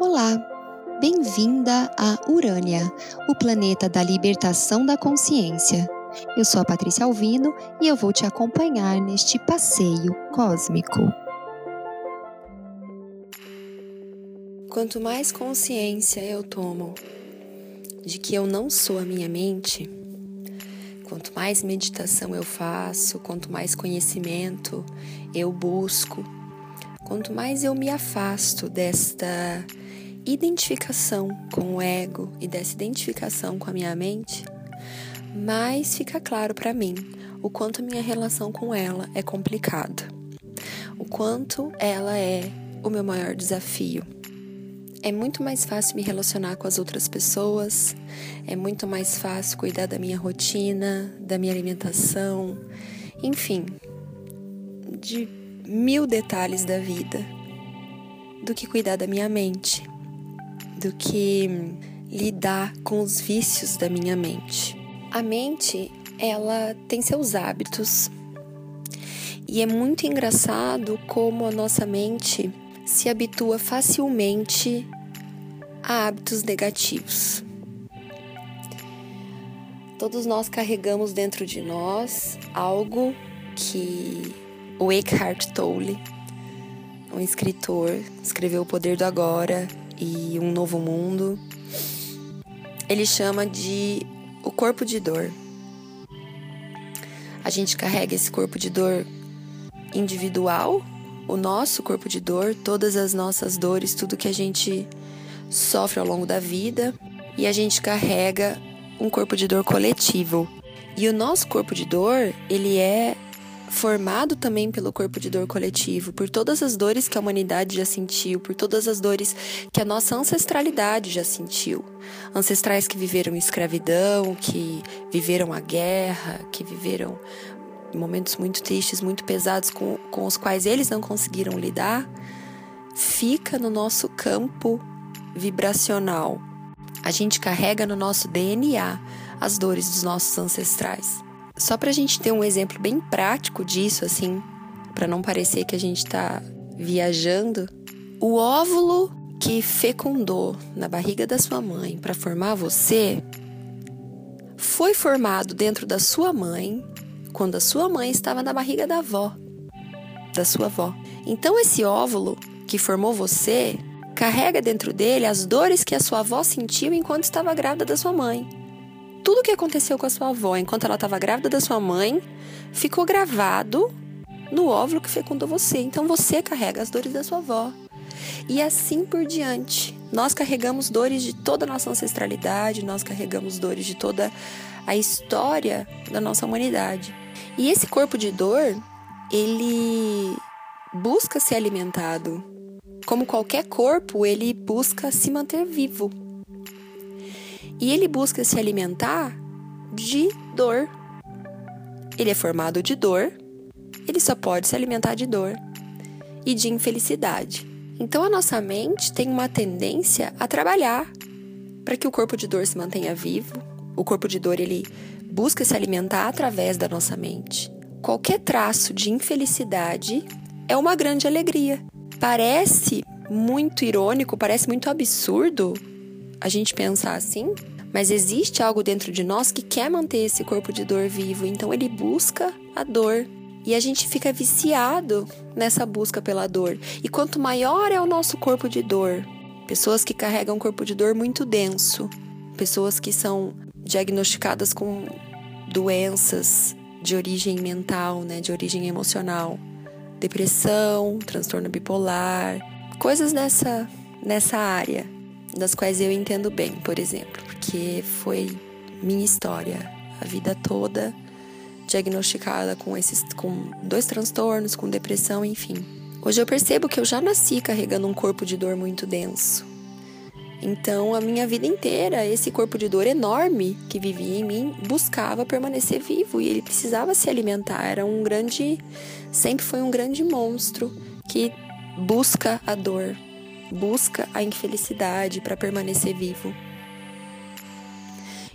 Olá, bem-vinda a Urânia, o planeta da libertação da consciência. Eu sou a Patrícia Alvino e eu vou te acompanhar neste passeio cósmico. Quanto mais consciência eu tomo de que eu não sou a minha mente, quanto mais meditação eu faço, quanto mais conhecimento eu busco, quanto mais eu me afasto desta identificação com o ego e dessa identificação com a minha mente, mais fica claro para mim o quanto minha relação com ela é complicada, o quanto ela é o meu maior desafio. É muito mais fácil me relacionar com as outras pessoas, é muito mais fácil cuidar da minha rotina, da minha alimentação, enfim, de mil detalhes da vida, do que cuidar da minha mente do que lidar com os vícios da minha mente. A mente, ela tem seus hábitos. E é muito engraçado como a nossa mente se habitua facilmente a hábitos negativos. Todos nós carregamos dentro de nós algo que o Eckhart Tolle, um escritor, escreveu O Poder do Agora e um novo mundo. Ele chama de o corpo de dor. A gente carrega esse corpo de dor individual, o nosso corpo de dor, todas as nossas dores, tudo que a gente sofre ao longo da vida, e a gente carrega um corpo de dor coletivo. E o nosso corpo de dor, ele é formado também pelo corpo de dor coletivo, por todas as dores que a humanidade já sentiu, por todas as dores que a nossa ancestralidade já sentiu. Ancestrais que viveram escravidão, que viveram a guerra, que viveram momentos muito tristes, muito pesados com, com os quais eles não conseguiram lidar, fica no nosso campo vibracional. A gente carrega no nosso DNA as dores dos nossos ancestrais. Só para a gente ter um exemplo bem prático disso, assim, para não parecer que a gente está viajando, o óvulo que fecundou na barriga da sua mãe para formar você foi formado dentro da sua mãe quando a sua mãe estava na barriga da avó, da sua avó. Então esse óvulo que formou você carrega dentro dele as dores que a sua avó sentiu enquanto estava grávida da sua mãe tudo o que aconteceu com a sua avó enquanto ela estava grávida da sua mãe ficou gravado no óvulo que fecundou você. Então você carrega as dores da sua avó. E assim por diante. Nós carregamos dores de toda a nossa ancestralidade, nós carregamos dores de toda a história da nossa humanidade. E esse corpo de dor, ele busca ser alimentado. Como qualquer corpo, ele busca se manter vivo. E ele busca se alimentar de dor. Ele é formado de dor, ele só pode se alimentar de dor e de infelicidade. Então a nossa mente tem uma tendência a trabalhar para que o corpo de dor se mantenha vivo. O corpo de dor ele busca se alimentar através da nossa mente. Qualquer traço de infelicidade é uma grande alegria. Parece muito irônico, parece muito absurdo a gente pensar assim, mas existe algo dentro de nós que quer manter esse corpo de dor vivo, então ele busca a dor. E a gente fica viciado nessa busca pela dor. E quanto maior é o nosso corpo de dor, pessoas que carregam um corpo de dor muito denso, pessoas que são diagnosticadas com doenças de origem mental, né, de origem emocional, depressão, transtorno bipolar, coisas nessa nessa área das quais eu entendo bem, por exemplo, porque foi minha história, a vida toda diagnosticada com esses com dois transtornos, com depressão, enfim. Hoje eu percebo que eu já nasci carregando um corpo de dor muito denso. Então, a minha vida inteira, esse corpo de dor enorme que vivia em mim buscava permanecer vivo e ele precisava se alimentar. Era um grande, sempre foi um grande monstro que busca a dor, busca a infelicidade para permanecer vivo.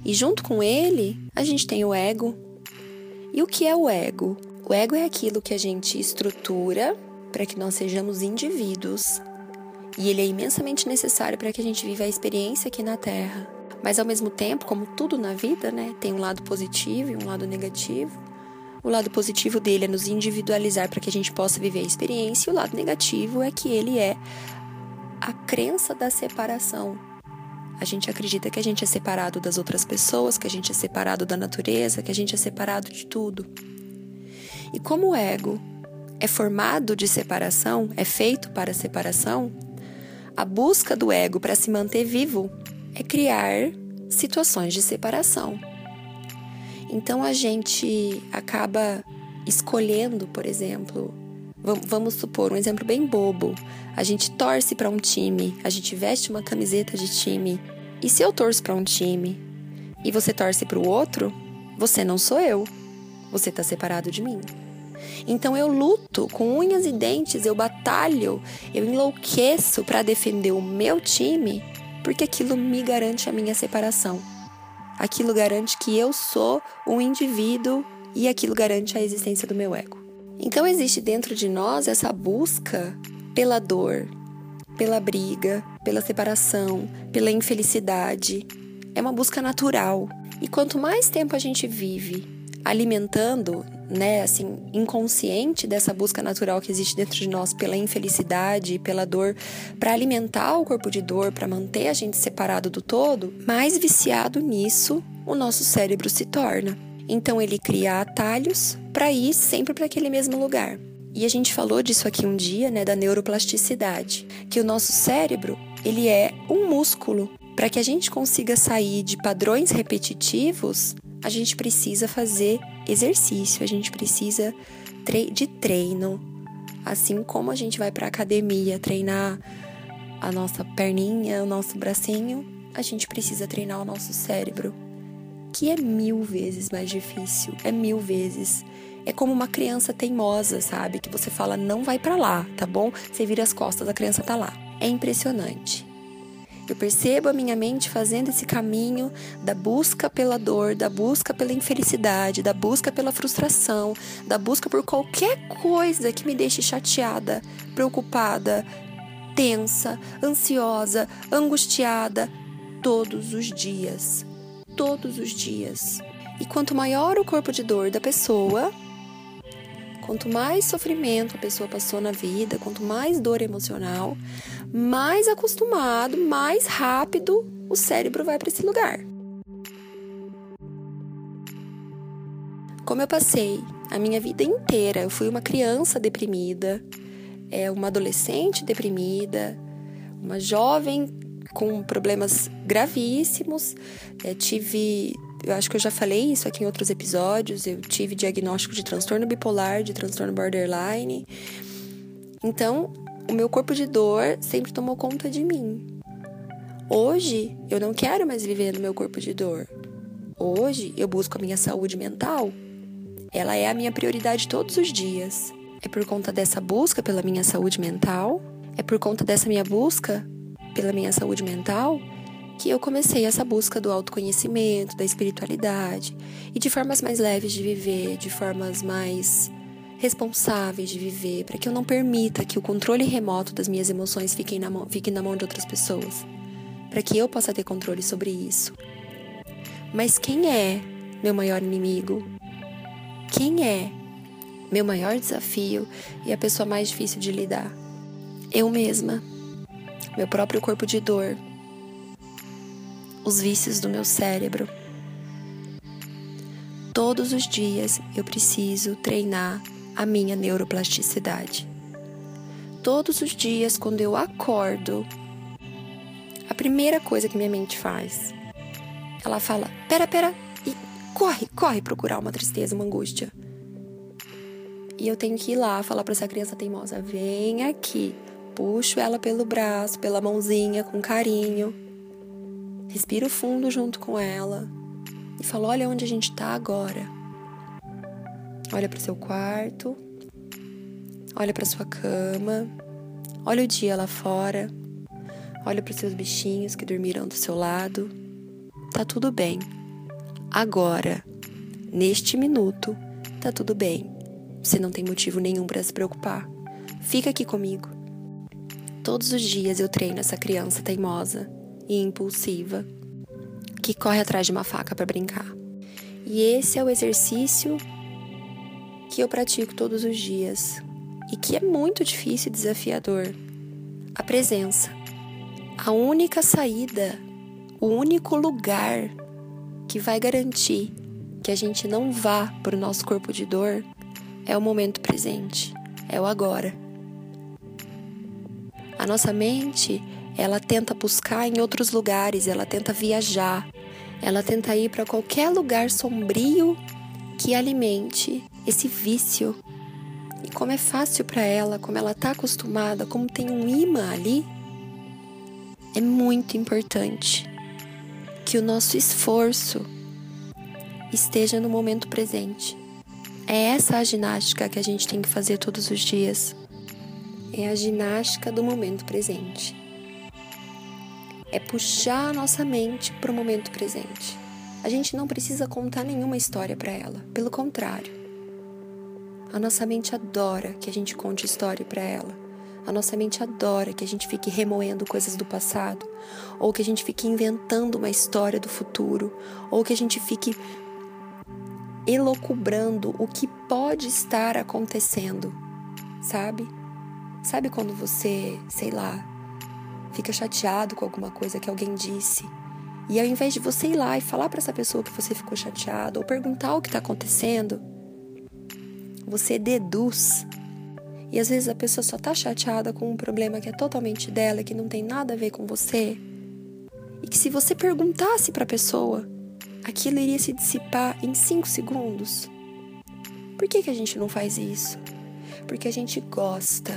E junto com ele, a gente tem o ego. E o que é o ego? O ego é aquilo que a gente estrutura para que nós sejamos indivíduos E ele é imensamente necessário para que a gente viva a experiência aqui na Terra. Mas ao mesmo tempo, como tudo na vida, né, tem um lado positivo e um lado negativo. O lado positivo dele é nos individualizar para que a gente possa viver a experiência, e o lado negativo é que ele é a crença da separação. A gente acredita que a gente é separado das outras pessoas, que a gente é separado da natureza, que a gente é separado de tudo. E como o ego é formado de separação, é feito para separação, a busca do ego para se manter vivo é criar situações de separação. Então a gente acaba escolhendo, por exemplo, vamos supor um exemplo bem bobo. A gente torce para um time, a gente veste uma camiseta de time. E se eu torço para um time e você torce para o outro, você não sou eu. Você está separado de mim. Então eu luto com unhas e dentes, eu batalho, eu enlouqueço para defender o meu time, porque aquilo me garante a minha separação. Aquilo garante que eu sou um indivíduo e aquilo garante a existência do meu ego. Então existe dentro de nós essa busca pela dor, pela briga, pela separação, pela infelicidade. É uma busca natural. E quanto mais tempo a gente vive alimentando né, assim, inconsciente dessa busca natural que existe dentro de nós pela infelicidade, pela dor, para alimentar o corpo de dor, para manter a gente separado do todo, mais viciado nisso o nosso cérebro se torna. Então ele cria atalhos para ir sempre para aquele mesmo lugar. E a gente falou disso aqui um dia, né, da neuroplasticidade, que o nosso cérebro, ele é um músculo. Para que a gente consiga sair de padrões repetitivos, a gente precisa fazer exercício, a gente precisa de treino. Assim como a gente vai para academia treinar a nossa perninha, o nosso bracinho, a gente precisa treinar o nosso cérebro, que é mil vezes mais difícil, é mil vezes. É como uma criança teimosa, sabe? Que você fala, não vai para lá, tá bom? Você vira as costas, a criança tá lá. É impressionante. Eu percebo a minha mente fazendo esse caminho da busca pela dor, da busca pela infelicidade, da busca pela frustração, da busca por qualquer coisa que me deixe chateada, preocupada, tensa, ansiosa, angustiada, todos os dias. Todos os dias. E quanto maior o corpo de dor da pessoa, quanto mais sofrimento a pessoa passou na vida, quanto mais dor emocional, mais acostumado, mais rápido o cérebro vai para esse lugar. Como eu passei a minha vida inteira, eu fui uma criança deprimida, é uma adolescente deprimida, uma jovem com problemas gravíssimos. É, tive, eu acho que eu já falei isso aqui em outros episódios. Eu tive diagnóstico de transtorno bipolar, de transtorno borderline. Então, o meu corpo de dor sempre tomou conta de mim. Hoje, eu não quero mais viver no meu corpo de dor. Hoje, eu busco a minha saúde mental. Ela é a minha prioridade todos os dias. É por conta dessa busca pela minha saúde mental, é por conta dessa minha busca pela minha saúde mental que eu comecei essa busca do autoconhecimento, da espiritualidade e de formas mais leves de viver, de formas mais responsáveis de viver, para que eu não permita que o controle remoto das minhas emoções fique na mão, fique na mão de outras pessoas, para que eu possa ter controle sobre isso. Mas quem é meu maior inimigo? Quem é meu maior desafio e a pessoa mais difícil de lidar? Eu mesma, meu próprio corpo de dor, os vícios do meu cérebro. Todos os dias eu preciso treinar a minha neuroplasticidade. Todos os dias, quando eu acordo, a primeira coisa que minha mente faz, ela fala: pera, pera, e corre, corre procurar uma tristeza, uma angústia. E eu tenho que ir lá falar para essa criança teimosa: vem aqui. Puxo ela pelo braço, pela mãozinha, com carinho. Respiro fundo junto com ela e falo: olha onde a gente tá agora. Olha para o seu quarto, olha para sua cama, olha o dia lá fora, olha para os seus bichinhos que dormiram do seu lado. Tá tudo bem. Agora, neste minuto, tá tudo bem. Você não tem motivo nenhum para se preocupar. Fica aqui comigo. Todos os dias eu treino essa criança teimosa e impulsiva que corre atrás de uma faca para brincar. E esse é o exercício que eu pratico todos os dias e que é muito difícil e desafiador. A presença. A única saída, o único lugar que vai garantir que a gente não vá para o nosso corpo de dor é o momento presente, é o agora. A nossa mente, ela tenta buscar em outros lugares, ela tenta viajar, ela tenta ir para qualquer lugar sombrio que alimente esse vício. E como é fácil para ela, como ela está acostumada, como tem um imã ali, é muito importante que o nosso esforço esteja no momento presente. É essa a ginástica que a gente tem que fazer todos os dias. É a ginástica do momento presente. É puxar a nossa mente para o momento presente. A gente não precisa contar nenhuma história para ela, pelo contrário. A nossa mente adora que a gente conte história para ela. A nossa mente adora que a gente fique remoendo coisas do passado, ou que a gente fique inventando uma história do futuro, ou que a gente fique elocubrando o que pode estar acontecendo, sabe? Sabe quando você, sei lá, fica chateado com alguma coisa que alguém disse e ao invés de você ir lá e falar para essa pessoa que você ficou chateado ou perguntar o que está acontecendo, você deduz. E às vezes a pessoa só está chateada com um problema que é totalmente dela, que não tem nada a ver com você. E que se você perguntasse para a pessoa, aquilo iria se dissipar em cinco segundos. Por que, que a gente não faz isso? Porque a gente gosta,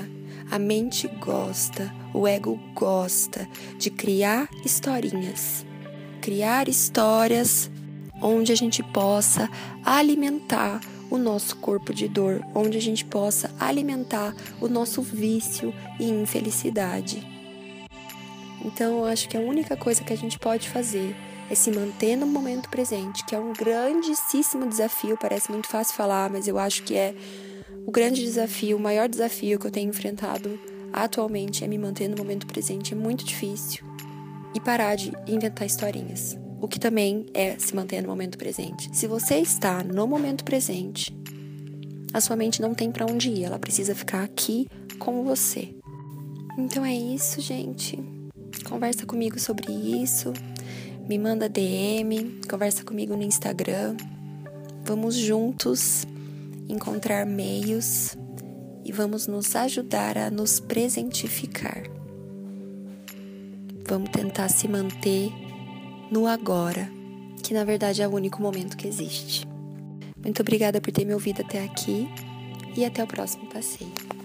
a mente gosta, o ego gosta de criar historinhas. Criar histórias onde a gente possa alimentar o nosso corpo de dor, onde a gente possa alimentar o nosso vício e infelicidade. Então, eu acho que a única coisa que a gente pode fazer é se manter no momento presente, que é um grandíssimo desafio. Parece muito fácil falar, mas eu acho que é o grande desafio, o maior desafio que eu tenho enfrentado atualmente é me manter no momento presente. É muito difícil. E parar de inventar historinhas. O que também é se manter no momento presente. Se você está no momento presente, a sua mente não tem para onde ir, ela precisa ficar aqui com você. Então é isso, gente. Conversa comigo sobre isso me manda DM, conversa comigo no Instagram. Vamos juntos encontrar meios e vamos nos ajudar a nos presentificar. Vamos tentar se manter no agora, que na verdade é o único momento que existe. Muito obrigada por ter me ouvido até aqui e até o próximo passeio.